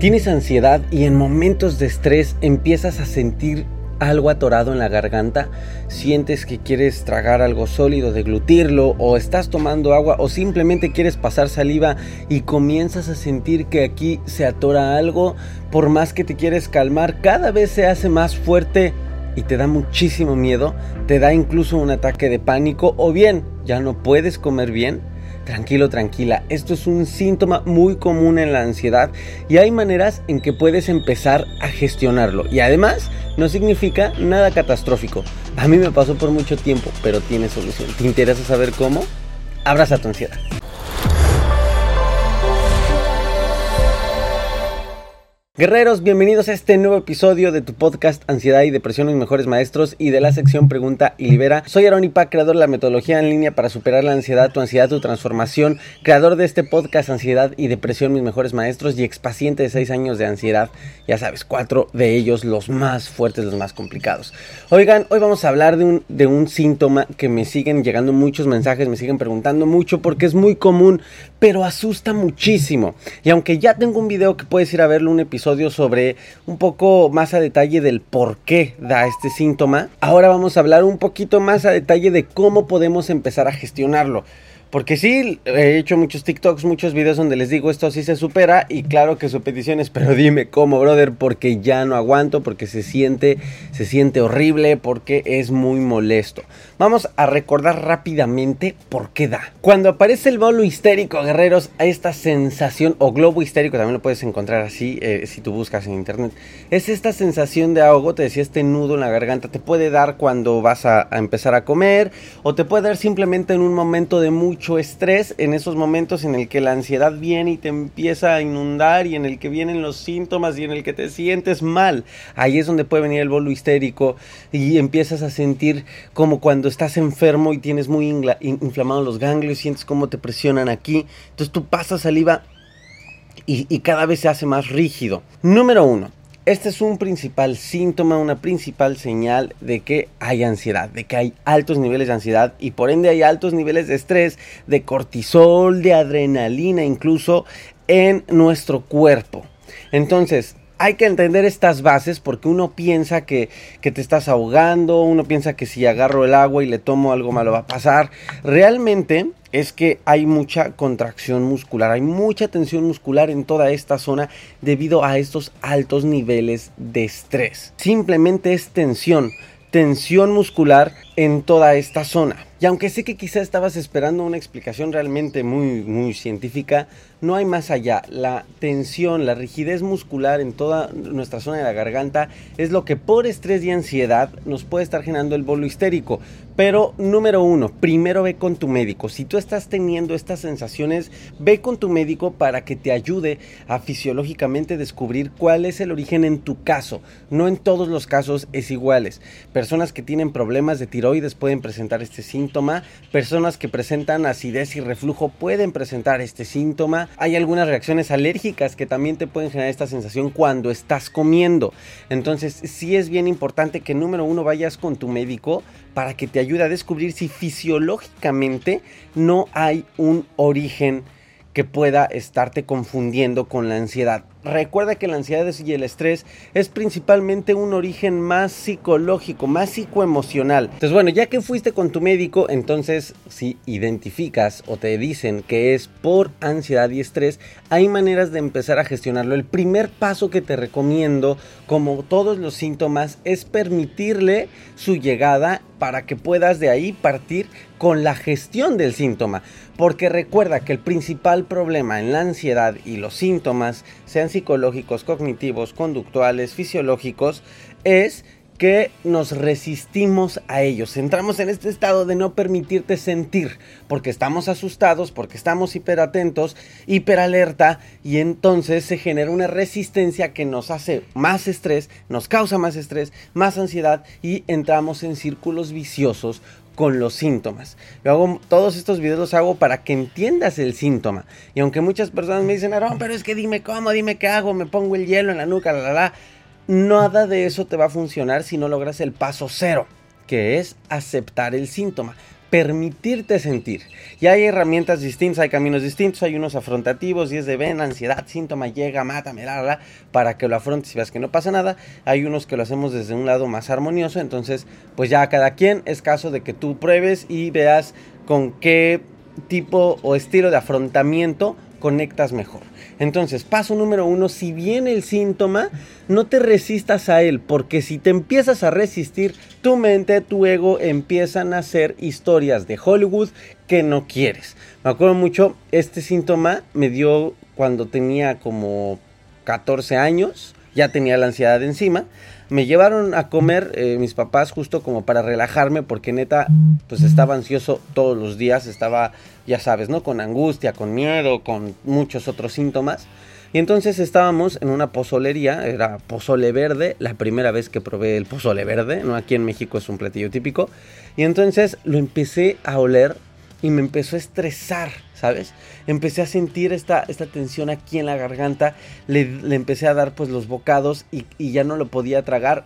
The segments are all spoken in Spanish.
Tienes ansiedad y en momentos de estrés empiezas a sentir algo atorado en la garganta, sientes que quieres tragar algo sólido, deglutirlo, o estás tomando agua, o simplemente quieres pasar saliva y comienzas a sentir que aquí se atora algo, por más que te quieres calmar, cada vez se hace más fuerte y te da muchísimo miedo, te da incluso un ataque de pánico, o bien ya no puedes comer bien Tranquilo, tranquila, esto es un síntoma muy común en la ansiedad y hay maneras en que puedes empezar a gestionarlo. Y además, no significa nada catastrófico. A mí me pasó por mucho tiempo, pero tiene solución. ¿Te interesa saber cómo? Abraza tu ansiedad. Guerreros, bienvenidos a este nuevo episodio de tu podcast Ansiedad y Depresión Mis Mejores Maestros y de la sección Pregunta y Libera. Soy Aaron Ipac, creador de la metodología en línea para superar la ansiedad, tu ansiedad, tu transformación, creador de este podcast Ansiedad y Depresión Mis Mejores Maestros y expaciente de 6 años de ansiedad. Ya sabes, cuatro de ellos los más fuertes, los más complicados. Oigan, hoy vamos a hablar de un síntoma que me siguen llegando muchos mensajes, me siguen preguntando mucho porque es muy común, pero asusta muchísimo. Y aunque ya tengo un video que puedes ir a verlo, un episodio sobre un poco más a detalle del por qué da este síntoma. Ahora vamos a hablar un poquito más a detalle de cómo podemos empezar a gestionarlo. Porque sí, he hecho muchos TikToks, muchos videos donde les digo esto sí se supera y claro que su petición es, pero dime cómo, brother, porque ya no aguanto, porque se siente, se siente horrible, porque es muy molesto. Vamos a recordar rápidamente por qué da. Cuando aparece el bolo histérico, guerreros, esta sensación, o globo histérico, también lo puedes encontrar así eh, si tú buscas en internet, es esta sensación de ahogo, te decía, este nudo en la garganta, te puede dar cuando vas a, a empezar a comer, o te puede dar simplemente en un momento de mucho estrés en esos momentos en el que la ansiedad viene y te empieza a inundar y en el que vienen los síntomas y en el que te sientes mal. Ahí es donde puede venir el bolo histérico y empiezas a sentir como cuando estás enfermo y tienes muy inflamados los ganglios, sientes cómo te presionan aquí. Entonces tú pasas saliva y cada vez se hace más rígido. Número uno, este es un principal síntoma, una principal señal de que hay ansiedad, de que hay altos niveles de ansiedad y por ende hay altos niveles de estrés, de cortisol, de adrenalina incluso en nuestro cuerpo. Entonces, hay que entender estas bases porque uno piensa que, que, te estás ahogando, uno piensa que si agarro el agua y le tomo algo malo va a pasar. Realmente es que hay mucha contracción muscular, hay mucha tensión muscular en toda esta zona debido a estos altos niveles de estrés. Simplemente es tensión, tensión muscular en toda esta zona. Y aunque sé que quizá estabas esperando una explicación realmente muy, muy científica, no hay más allá. La tensión, la rigidez muscular en toda nuestra zona de la garganta es lo que por estrés y ansiedad nos puede estar generando el bolo histérico. Pero número uno, primero ve con tu médico. Si tú estás teniendo estas sensaciones, ve con tu médico para que te ayude a fisiológicamente descubrir cuál es el origen en tu caso. No en todos los casos es iguales. Personas que tienen problemas de tiroides pueden presentar este síntoma Personas que presentan acidez y reflujo pueden presentar este síntoma. Hay algunas reacciones alérgicas que también te pueden generar esta sensación cuando estás comiendo. Entonces sí es bien importante que número uno vayas con tu médico para que te ayude a descubrir si fisiológicamente no hay un origen que pueda estarte confundiendo con la ansiedad. Recuerda que la ansiedad y el estrés es principalmente un origen más psicológico, más psicoemocional. Entonces, bueno, ya que fuiste con tu médico, entonces si identificas o te dicen que es por ansiedad y estrés, hay maneras de empezar a gestionarlo. El primer paso que te recomiendo, como todos los síntomas, es permitirle su llegada para que puedas de ahí partir con la gestión del síntoma. Porque recuerda que el principal problema en la ansiedad y los síntomas, sean psicológicos, cognitivos, conductuales, fisiológicos, es que nos resistimos a ellos. Entramos en este estado de no permitirte sentir, porque estamos asustados, porque estamos hiperatentos, hiperalerta, y entonces se genera una resistencia que nos hace más estrés, nos causa más estrés, más ansiedad, y entramos en círculos viciosos con los síntomas. Hago todos estos videos los hago para que entiendas el síntoma. Y aunque muchas personas me dicen, Aaron, pero es que dime cómo, dime qué hago, me pongo el hielo en la nuca, la la la. Nada de eso te va a funcionar si no logras el paso cero, que es aceptar el síntoma. Permitirte sentir. Y hay herramientas distintas, hay caminos distintos, hay unos afrontativos y es de ven, ansiedad, síntoma, llega, mátame, la, la, para que lo afrontes y veas que no pasa nada. Hay unos que lo hacemos desde un lado más armonioso, entonces pues ya cada quien es caso de que tú pruebes y veas con qué tipo o estilo de afrontamiento conectas mejor. Entonces, paso número uno, si viene el síntoma, no te resistas a él, porque si te empiezas a resistir, tu mente, tu ego empiezan a hacer historias de Hollywood que no quieres. Me acuerdo mucho, este síntoma me dio cuando tenía como 14 años, ya tenía la ansiedad encima me llevaron a comer eh, mis papás justo como para relajarme porque neta pues estaba ansioso todos los días, estaba ya sabes, ¿no? Con angustia, con miedo, con muchos otros síntomas. Y entonces estábamos en una pozolería, era pozole verde, la primera vez que probé el pozole verde, ¿no? Aquí en México es un platillo típico. Y entonces lo empecé a oler y me empezó a estresar, ¿sabes? Empecé a sentir esta, esta tensión aquí en la garganta, le, empecé a dar pues los bocados y, y, ya no lo podía tragar.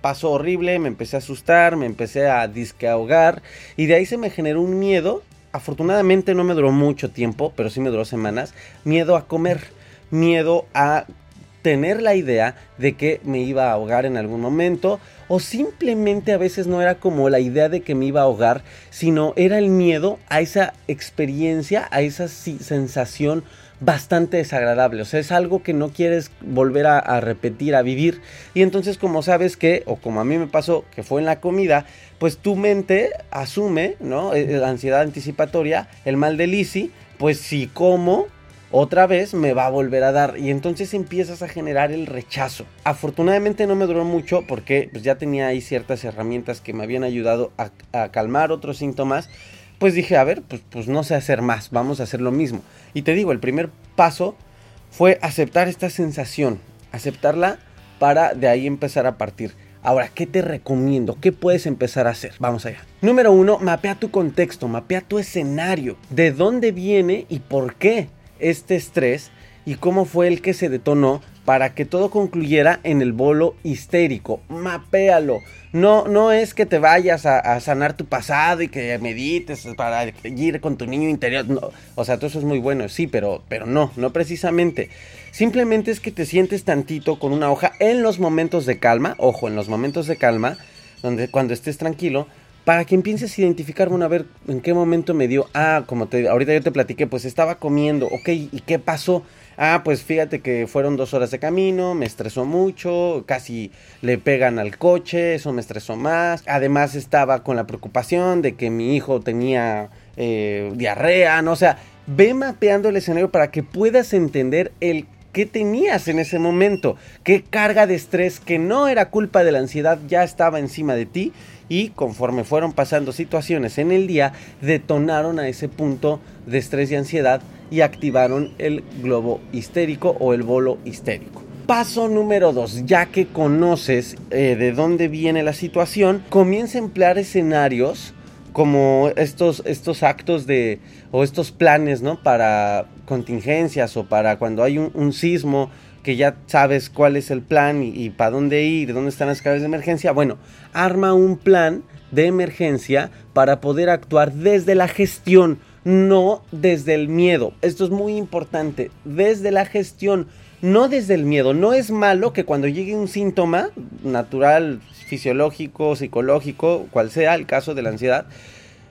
Pasó horrible, me empecé a asustar, me empecé a disque ahogar y de ahí se me generó un miedo. Afortunadamente no me duró mucho tiempo, pero sí me duró semanas. Miedo a comer, miedo a tener la idea de que me iba a ahogar en algún momento o simplemente a veces no era como la idea de que me iba a ahogar, sino era el miedo a esa experiencia, a esa sensación bastante desagradable. O sea, es algo que no quieres volver a, repetir, a vivir. Y entonces, como sabes que, o como a mí me pasó, que fue en la comida, pues tu mente asume, ¿no? Eh, la ansiedad anticipatoria, el mal de Lisi, pues si como, otra vez me va a volver a dar y entonces empiezas a generar el rechazo. Afortunadamente no me duró mucho porque pues, ya tenía ahí ciertas herramientas que me habían ayudado a, calmar otros síntomas. Pues dije, a ver, pues, pues no sé hacer más, vamos a hacer lo mismo. Y te digo, el primer paso fue aceptar esta sensación, aceptarla para de ahí empezar a partir. Ahora, ¿qué te recomiendo? ¿Qué puedes empezar a hacer? Vamos allá. Número uno, mapea tu contexto, mapea tu escenario. ¿De dónde viene y por qué? Este estrés y cómo fue el que se detonó para que todo concluyera en el bolo histérico. Mapéalo. No, no es que te vayas a, sanar tu pasado y que medites para ir con tu niño interior. No. O sea, todo eso es muy bueno, sí, pero, pero no, no precisamente. Simplemente es que te sientes tantito con una hoja en los momentos de calma. Ojo, en los momentos de calma, donde cuando estés tranquilo, para que empieces a identificar, bueno, a ver, en qué momento me dio, ah, como te, ahorita yo te platiqué, pues estaba comiendo, ok, ¿y qué pasó? Ah, pues fíjate que fueron dos horas de camino, me estresó mucho, casi le pegan al coche, eso me estresó más. Además estaba con la preocupación de que mi hijo tenía eh, diarrea, ¿no? O sea, ve mapeando el escenario para que puedas entender el qué tenías en ese momento, qué carga de estrés que no era culpa de la ansiedad ya estaba encima de ti y conforme fueron pasando situaciones en el día, detonaron a ese punto de estrés y ansiedad y activaron el globo histérico o el bolo histérico. Paso número 2, ya que conoces eh, de dónde viene la situación, comienza a emplear escenarios como estos, estos actos de, o estos planes, ¿no? Para contingencias o para cuando hay un, sismo que ya sabes cuál es el plan y, para dónde ir, dónde están las claves de emergencia. Bueno, arma un plan de emergencia para poder actuar desde la gestión, no desde el miedo. Esto es muy importante, desde la gestión, no desde el miedo. No es malo que cuando llegue un síntoma natural, fisiológico, psicológico, cual sea el caso de la ansiedad,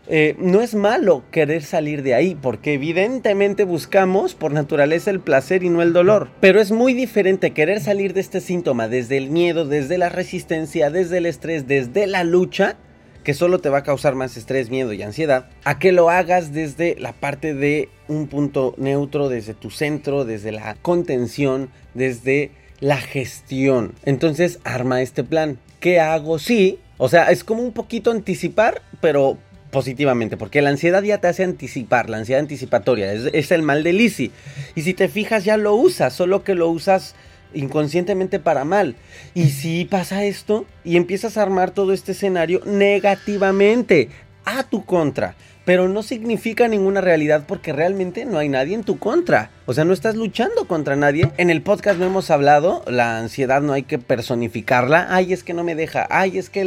eh, no es malo querer salir de ahí, porque evidentemente buscamos por naturaleza el placer y no el dolor. Pero es muy diferente querer salir de este síntoma desde el miedo, desde la resistencia, desde el estrés, desde la lucha, que solo te va a causar más estrés, miedo y ansiedad, a que lo hagas desde la parte de un punto neutro, desde tu centro, desde la contención, desde la gestión. Entonces, arma este plan. ¿Qué hago? Sí, o sea, es como un poquito anticipar, pero positivamente, porque la ansiedad ya te hace anticipar, la ansiedad anticipatoria, es, el mal de Lisi. Y si te fijas, ya lo usas, solo que lo usas inconscientemente para mal. Y si pasa esto y empiezas a armar todo este escenario negativamente, a tu contra pero no significa ninguna realidad porque realmente no hay nadie en tu contra. O sea, no estás luchando contra nadie. En el podcast no hemos hablado, la ansiedad no hay que personificarla. Ay, es que no me deja. Ay, es que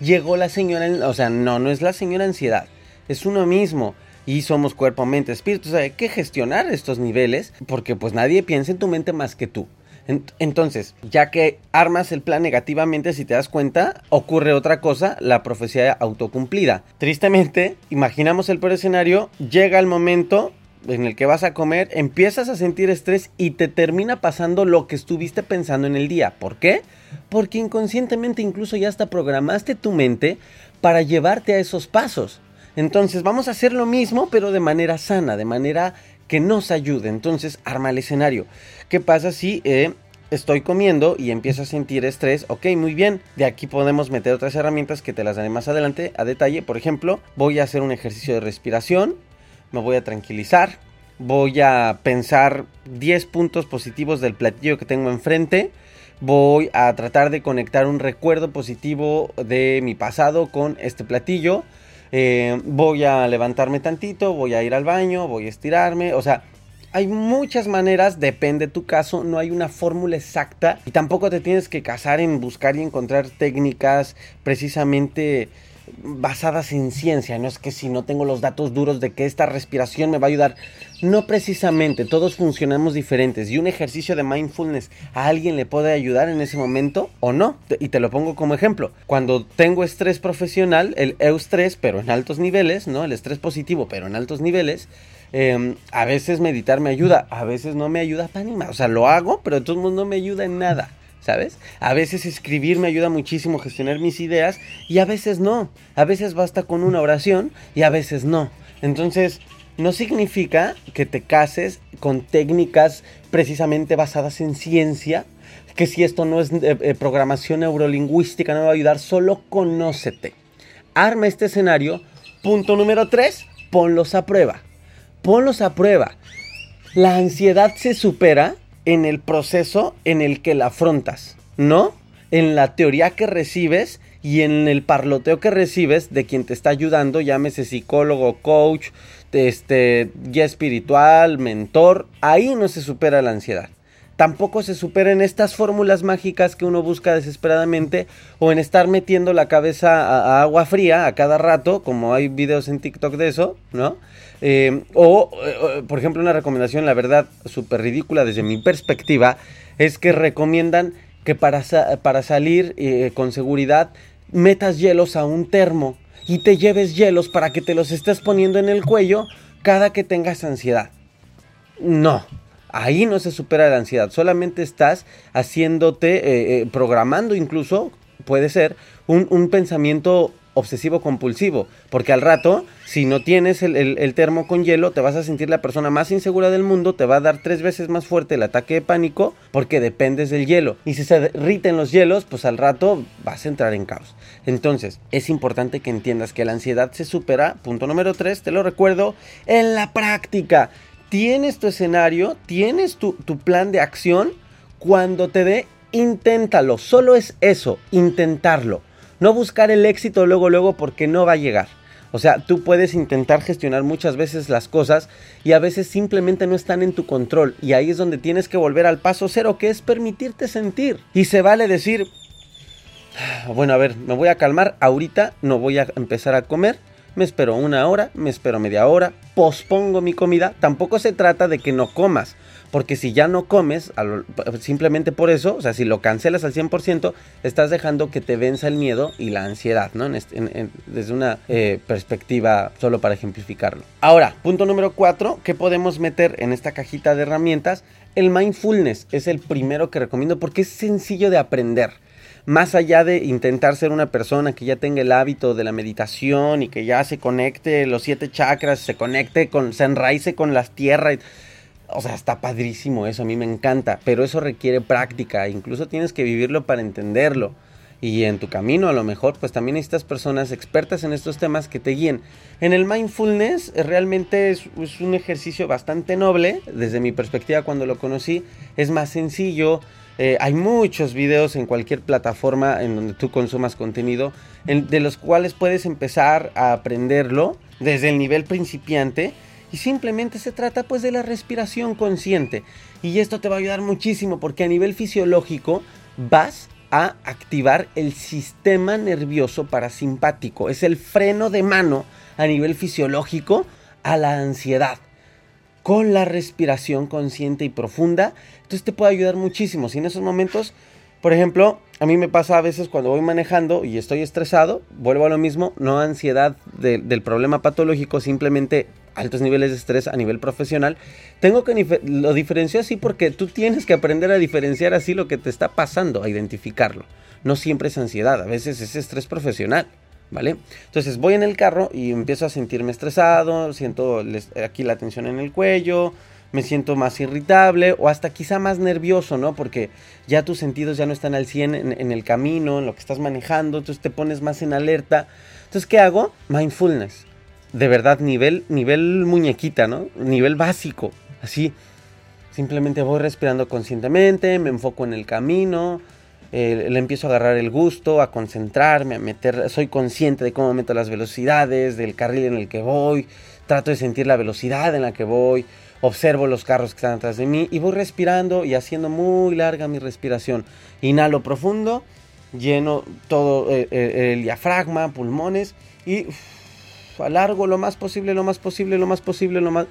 llegó la señora... O sea, no, no es la señora ansiedad. es uno mismo y somos cuerpo, mente, espíritu. O sea, hay que gestionar estos niveles porque pues nadie piensa en tu mente más que tú. Entonces, ya que armas el plan negativamente, si te das cuenta, ocurre otra cosa, la profecía autocumplida. Tristemente, imaginamos el peor escenario, llega el momento en el que vas a comer, empiezas a sentir estrés y te termina pasando lo que estuviste pensando en el día. ¿Por qué? Porque inconscientemente incluso ya hasta programaste tu mente para llevarte a esos pasos. Entonces vamos a hacer lo mismo pero de manera sana, de manera que nos ayude. Entonces arma el escenario. ¿Qué pasa si eh, estoy comiendo y empiezo a sentir estrés? Ok, muy bien. De aquí podemos meter otras herramientas que te las daré más adelante a detalle. Por ejemplo, voy a hacer un ejercicio de respiración me voy a tranquilizar, voy a pensar 10 puntos positivos del platillo que tengo enfrente, voy a tratar de conectar un recuerdo positivo de mi pasado con este platillo, eh, voy a levantarme tantito, voy a ir al baño, voy a estirarme, o sea, hay muchas maneras, depende de tu caso, no hay una fórmula exacta y tampoco te tienes que casar en buscar y encontrar técnicas precisamente basadas en ciencia, no es que si no tengo los datos duros de que esta respiración me va a ayudar, no precisamente, todos funcionamos diferentes y un ejercicio de mindfulness a alguien le puede ayudar en ese momento o no, y te lo pongo como ejemplo, cuando tengo estrés profesional, el eustrés, pero en altos niveles, ¿no? El estrés positivo, pero en altos niveles, em, a veces meditar me ayuda, a veces no me ayuda para nada, o sea, lo hago, pero no me ayuda en nada. ¿Sabes? A veces escribir me ayuda muchísimo a gestionar mis ideas y a veces no. A veces basta con una oración y a veces no. Entonces, no significa que te cases con técnicas precisamente basadas en ciencia, que si esto no es eh, eh, programación neurolingüística no me va a ayudar, solo conócete. Arma este escenario. Punto número 3, ponlos a prueba. Ponlos a prueba. La ansiedad se supera en el proceso en el que la afrontas, ¿no? En la teoría que recibes y en el parloteo que recibes de quien te está ayudando, llámese psicólogo, coach, este, guía espiritual, mentor, ahí no se supera la ansiedad. Tampoco se supera en estas fórmulas mágicas que uno busca desesperadamente o en estar metiendo la cabeza a agua fría a cada rato, como hay videos en TikTok de eso, ¿no? Eh, o, eh, por ejemplo, una recomendación, la verdad, súper ridícula desde mi perspectiva, es que recomiendan que para, para salir eh, con seguridad metas hielos a un termo y te lleves hielos para que te los estés poniendo en el cuello cada que tengas ansiedad. No, ahí no se supera la ansiedad, solamente estás haciéndote, programando incluso, puede ser, un, un pensamiento obsesivo compulsivo, porque al rato, si no tienes el, termo con hielo, te vas a sentir la persona más insegura del mundo, te va a dar tres veces más fuerte el ataque de pánico, porque dependes del hielo. Y si se derriten los hielos, pues al rato vas a entrar en caos. Entonces, es importante que entiendas que la ansiedad se supera, punto número tres, te lo recuerdo, en la práctica. Tienes tu escenario, tienes tu, tu plan de acción, cuando te dé, inténtalo, solo es eso, intentarlo. No buscar el éxito luego, luego, porque no va a llegar. O sea, tú puedes intentar gestionar muchas veces las cosas y a veces simplemente no están en tu control. Y ahí es donde tienes que volver al paso cero, que es permitirte sentir. Y se vale decir, ah, bueno, a ver, me voy a calmar, ahorita no voy a empezar a comer, me espero una hora, me espero media hora, pospongo mi comida. Tampoco se trata de que no comas, porque si ya no comes, simplemente por eso, o sea, si lo cancelas al 100%, estás dejando que te venza el miedo y la ansiedad, ¿no? Este, desde una eh, perspectiva, solo para ejemplificarlo. Ahora, punto número 4, ¿qué podemos meter en esta cajita de herramientas? El mindfulness es el primero que recomiendo porque es sencillo de aprender más allá de intentar ser una persona que ya tenga el hábito de la meditación y que ya se conecte los siete chakras, se conecte con, se enraice con las tierras. O sea, está padrísimo eso, a mí me encanta, pero eso requiere práctica, incluso tienes que vivirlo para entenderlo. Y en tu camino a lo mejor pues también necesitas personas expertas en estos temas que te guíen. En el mindfulness eh, realmente es, es, un ejercicio bastante noble, desde mi perspectiva cuando lo conocí es más sencillo, eh, hay muchos videos en cualquier plataforma en donde tú consumas contenido, de los cuales puedes empezar a aprenderlo desde el nivel principiante. Y simplemente se trata pues de la respiración consciente. Y esto te va a ayudar muchísimo porque a nivel fisiológico vas a activar el sistema nervioso parasimpático. Es el freno de mano a nivel fisiológico a la ansiedad. Con la respiración consciente y profunda, entonces te puede ayudar muchísimo. Si en esos momentos, por ejemplo, a mí me pasa a veces cuando voy manejando y estoy estresado, vuelvo a lo mismo, no ansiedad del problema patológico, simplemente altos niveles de estrés a nivel profesional, tengo que lo diferencio así porque tú tienes que aprender a diferenciar así lo que te está pasando, a identificarlo. No siempre es ansiedad, a veces es estrés profesional. ¿Vale? Entonces voy en el carro y empiezo a sentirme estresado, siento aquí la tensión en el cuello, me siento más irritable o hasta quizá más nervioso, ¿no? Porque ya tus sentidos ya no están al 100 en, en, el camino, en lo que estás manejando, entonces te pones más en alerta. Entonces, ¿qué hago? Mindfulness de verdad nivel, nivel muñequita, ¿no? Nivel básico, así. Simplemente voy respirando conscientemente, me enfoco en el camino, eh, le empiezo a agarrar el gusto, a concentrarme, a meter, soy consciente de cómo meto las velocidades, del carril en el que voy, trato de sentir la velocidad en la que voy, observo los carros que están atrás de mí y voy respirando y haciendo muy larga mi respiración. Inhalo profundo, lleno todo eh, eh, el diafragma, pulmones y alargo lo más posible, lo más posible, lo más posible, lo más...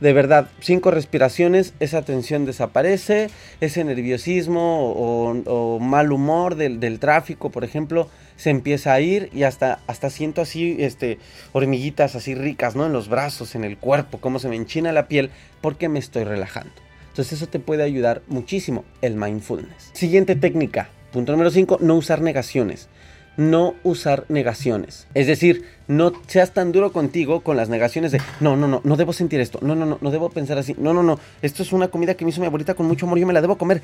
De verdad, cinco respiraciones, esa tensión desaparece, ese nerviosismo o, mal humor del, tráfico, por ejemplo, se empieza a ir y hasta, hasta siento así este, hormiguitas así ricas, ¿no? En los brazos, en el cuerpo, cómo se me enchina la piel, porque me estoy relajando. Entonces eso te puede ayudar muchísimo, el mindfulness. Siguiente técnica, punto número 5, no usar negaciones no usar negaciones. Es decir, no seas tan duro contigo con las negaciones de no, no, no, no debo sentir esto, no, no, no, no debo pensar así, no, no, no, esto es una comida que me hizo mi abuelita con mucho amor, yo me la debo comer.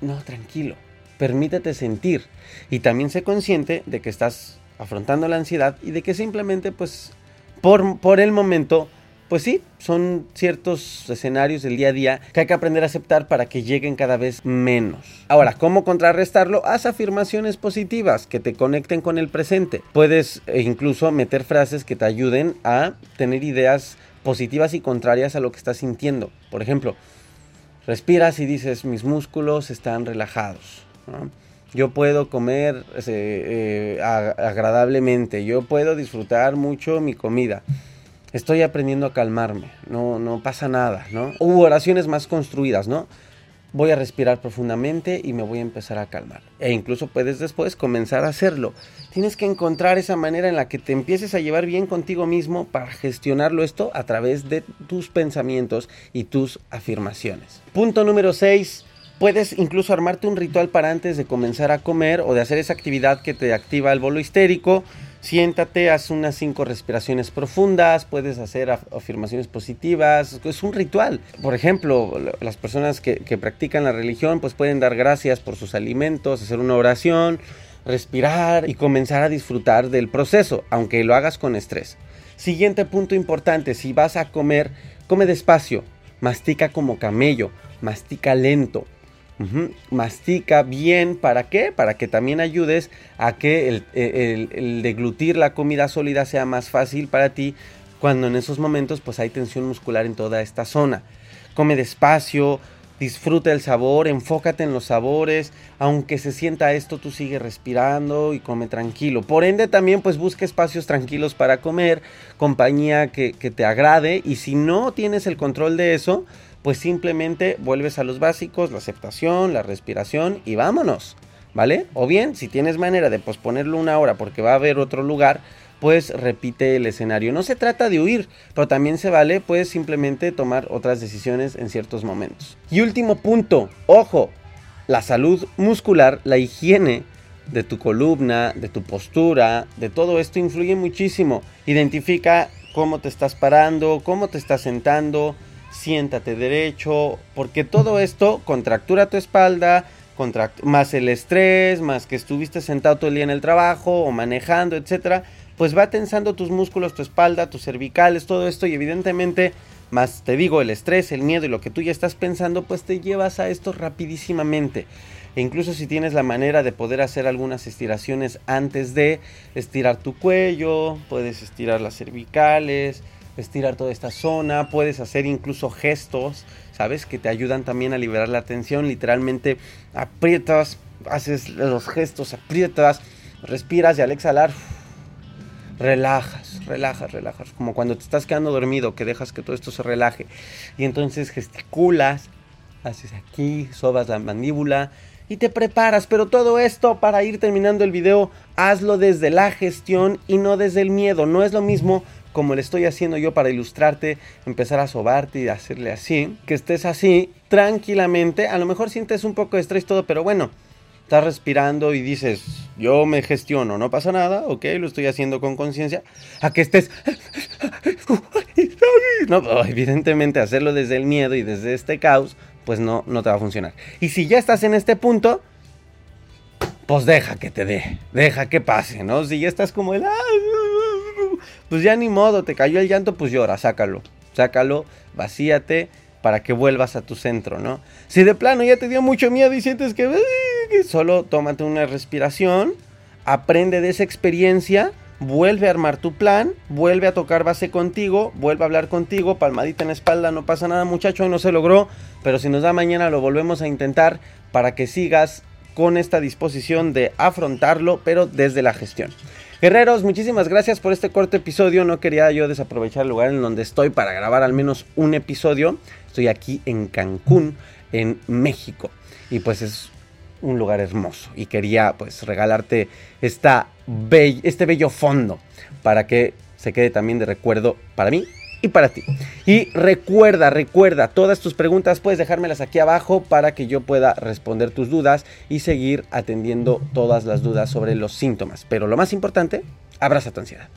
No, tranquilo, permítete sentir y también sé consciente de que estás afrontando la ansiedad y de que simplemente pues por, por el momento pues sí, son ciertos escenarios del día a día que hay que aprender a aceptar para que lleguen cada vez menos. Ahora, ¿cómo contrarrestarlo? Haz afirmaciones positivas que te conecten con el presente. Puedes eh, incluso meter frases que te ayuden a tener ideas positivas y contrarias a lo que estás sintiendo. Por ejemplo, respiras y dices, mis músculos están relajados. Yo puedo comer eh, eh, agradablemente, yo puedo disfrutar mucho mi comida estoy aprendiendo a calmarme, no, no pasa nada, ¿no? Oraciones más construidas, ¿no? Voy a respirar profundamente y me voy a empezar a calmar. E incluso puedes después comenzar a hacerlo. Tienes que encontrar esa manera en la que te empieces a llevar bien contigo mismo para gestionarlo esto a través de tus pensamientos y tus afirmaciones. Punto número 6. Puedes incluso armarte un ritual para antes de comenzar a comer o de hacer esa actividad que te activa el bolo histérico Siéntate, haz unas cinco respiraciones profundas, puedes hacer afirmaciones positivas, es un ritual. Por ejemplo, las personas que, practican la religión pues pueden dar gracias por sus alimentos, hacer una oración, respirar y comenzar a disfrutar del proceso, aunque lo hagas con estrés. Siguiente punto importante, si vas a comer, come despacio, mastica como camello, mastica lento, Mastica bien, ¿para qué? Para que también ayudes a que el, deglutir la comida sólida sea más fácil para ti cuando en esos momentos pues hay tensión muscular en toda esta zona. Come despacio, disfruta el sabor, enfócate en los sabores, aunque se sienta esto, tú sigue respirando y come tranquilo. Por ende también pues busca espacios tranquilos para comer, compañía que, que te agrade y si no tienes el control de eso, pues simplemente vuelves a los básicos, la aceptación, la respiración y vámonos, ¿vale? O bien, si tienes manera de posponerlo una hora porque va a haber otro lugar, pues repite el escenario. No se trata de huir, pero también se vale pues simplemente tomar otras decisiones en ciertos momentos. Y último punto, ojo, la salud muscular, la higiene de tu columna, de tu postura, de todo esto influye muchísimo. Identifica cómo te estás parando, cómo te estás sentando, siéntate derecho, porque todo esto contractura tu espalda, más el estrés, más que estuviste sentado todo el día en el trabajo o manejando, etcétera, pues va tensando tus músculos, tu espalda, tus cervicales, todo esto y evidentemente más te digo el estrés, el miedo y lo que tú ya estás pensando, pues te llevas a esto rapidísimamente. E incluso si tienes la manera de poder hacer algunas estiraciones antes de estirar tu cuello, puedes estirar las cervicales, estirar toda esta zona, puedes hacer incluso gestos, ¿sabes? Que te ayudan también a liberar la tensión, literalmente aprietas haces los gestos, aprietas, respiras y al exhalar relajas, relajas, relajas, como cuando te estás quedando dormido, que dejas que todo esto se relaje. Y entonces gesticulas, haces aquí, sobas la mandíbula y te preparas. Pero todo esto para ir terminando el video, hazlo desde la gestión y no desde el miedo. No es lo mismo como le estoy haciendo yo para ilustrarte, empezar a sobarte y hacerle así, que estés así tranquilamente. A lo mejor sientes un poco de estrés todo, pero bueno, estás respirando y dices, yo me gestiono, no pasa nada, ok, lo estoy haciendo con conciencia, a que estés... No, evidentemente hacerlo desde el miedo y desde este caos, pues no, no te va a funcionar. Y si ya estás en este punto, pues deja que te dé, deja que pase, ¿no? Si ya estás como el... Pues ya ni modo, te cayó el llanto, pues llora, sácalo, sácalo, vacíate para que vuelvas a tu centro, ¿no? Si de plano ya te dio mucho miedo y sientes que, solo tómate una respiración, aprende de esa experiencia, vuelve a armar tu plan, vuelve a tocar base contigo, vuelve a hablar contigo, palmadita en la espalda, no pasa nada muchacho, no se logró, pero si nos da mañana lo volvemos a intentar para que sigas con esta disposición de afrontarlo, pero desde la gestión. Guerreros, muchísimas gracias por este corto episodio. No quería yo desaprovechar el lugar en donde estoy para grabar al menos un episodio. Estoy aquí en Cancún, en México. Y pues es un lugar hermoso. Y quería pues regalarte esta este bello fondo para que se quede también de recuerdo para mí y para ti. Y recuerda, recuerda, todas tus preguntas puedes dejármelas aquí abajo para que yo pueda responder tus dudas y seguir atendiendo todas las dudas sobre los síntomas. Pero lo más importante, abraza tu ansiedad.